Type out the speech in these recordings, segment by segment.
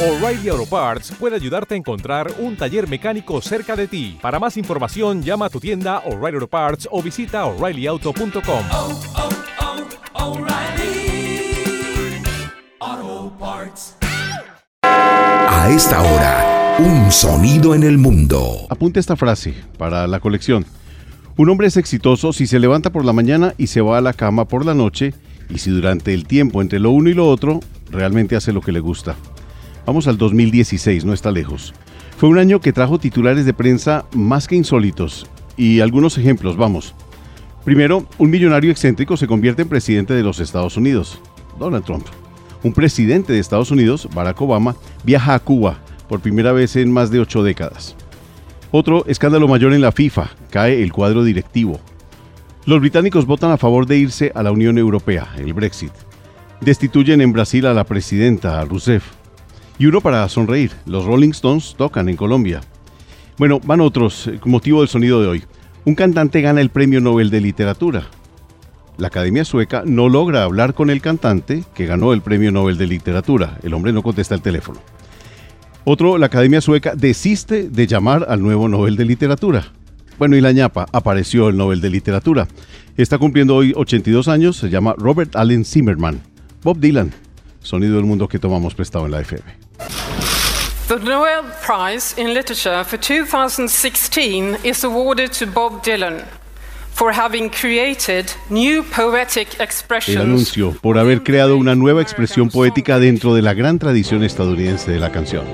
O'Reilly Auto Parts puede ayudarte a encontrar un taller mecánico cerca de ti. Para más información, llama a tu tienda O'Reilly Auto Parts o visita oreillyauto.com. oh, oh, O'Reilly Auto Parts. A esta hora, un sonido en el mundo. Apunte esta frase para la colección. Un hombre es exitoso si se levanta por la mañana y se va a la cama por la noche y si durante el tiempo entre lo uno y lo otro realmente hace lo que le gusta. Vamos al 2016, no está lejos. Fue un año que trajo titulares de prensa más que insólitos y algunos ejemplos, vamos. Primero, un millonario excéntrico se convierte en presidente de los Estados Unidos, Donald Trump. Un presidente de Estados Unidos, Barack Obama, viaja a Cuba por primera vez en más de ocho décadas. Otro escándalo mayor en la FIFA, cae el cuadro directivo. Los británicos votan a favor de irse a la Unión Europea, el Brexit. Destituyen en Brasil a la presidenta, a Rousseff. Y uno para sonreír, los Rolling Stones tocan en Colombia. Bueno, van otros, eh, motivo del sonido de hoy. Un cantante gana el Premio Nobel de Literatura. La Academia Sueca no logra hablar con el cantante que ganó el Premio Nobel de Literatura. El hombre no contesta el teléfono. Otro, la Academia Sueca desiste de llamar al nuevo Nobel de Literatura. Bueno, y la ñapa, apareció el Nobel de Literatura. Está cumpliendo hoy 82 años, se llama Robert Allen Zimmerman. Bob Dylan, sonido del mundo que tomamos prestado en la FM. The Nobel Prize in Literature for 2016 is awarded to Bob Dylan for having created new poetic El anuncio por haber creado una nueva expresión poética dentro de la gran tradición estadounidense de la canción.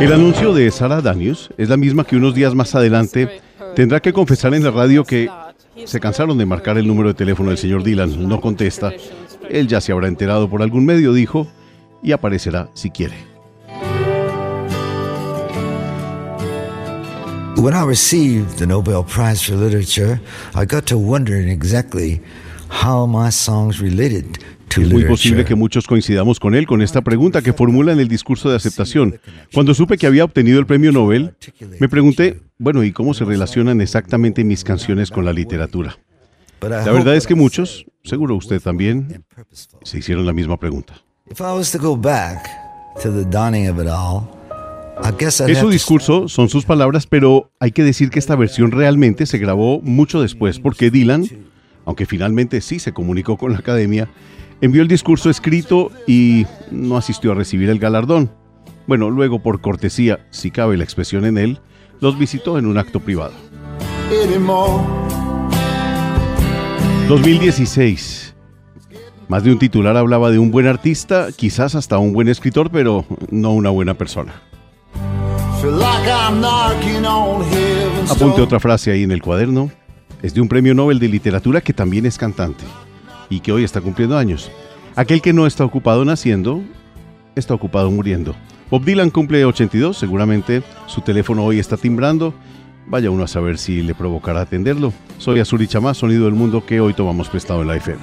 El anuncio de Sarah Daniels es la misma que unos días más adelante tendrá que confesar en la radio que se cansaron de marcar el número de teléfono del señor Dylan, no contesta. Él ya se habrá enterado por algún medio, dijo, y aparecerá si quiere. When I received the Nobel Prize for Literature, I got to wondering exactly how my songs related to Es muy posible que muchos coincidamos con él con esta pregunta que formula en el discurso de aceptación. Cuando supe que había obtenido el premio Nobel, me pregunté, bueno, ¿y cómo se relacionan exactamente mis canciones con la literatura? La verdad es que muchos, seguro usted también, se hicieron la misma pregunta. If I was to go back to the dawning of it all, I guess I'd Es su discurso, son sus palabras, pero hay que decir que esta versión realmente se grabó mucho después, porque Dylan, aunque finalmente sí se comunicó con la academia, envió el discurso escrito y no asistió a recibir el galardón. Bueno, luego por cortesía, si cabe la expresión en él, los visitó en un acto privado. 2016. Más de un titular hablaba de un buen artista, quizás hasta un buen escritor, pero no una buena persona. Apunte otra frase ahí en el cuaderno. Es de un premio Nobel de Literatura que también es cantante y que hoy está cumpliendo años. Aquel que no está ocupado naciendo, está ocupado muriendo. Bob Dylan cumple 82, seguramente su teléfono hoy está timbrando. Vaya uno a saber si le provocará atenderlo. Soy Azuri Chamá, sonido del mundo que hoy tomamos prestado en la FM.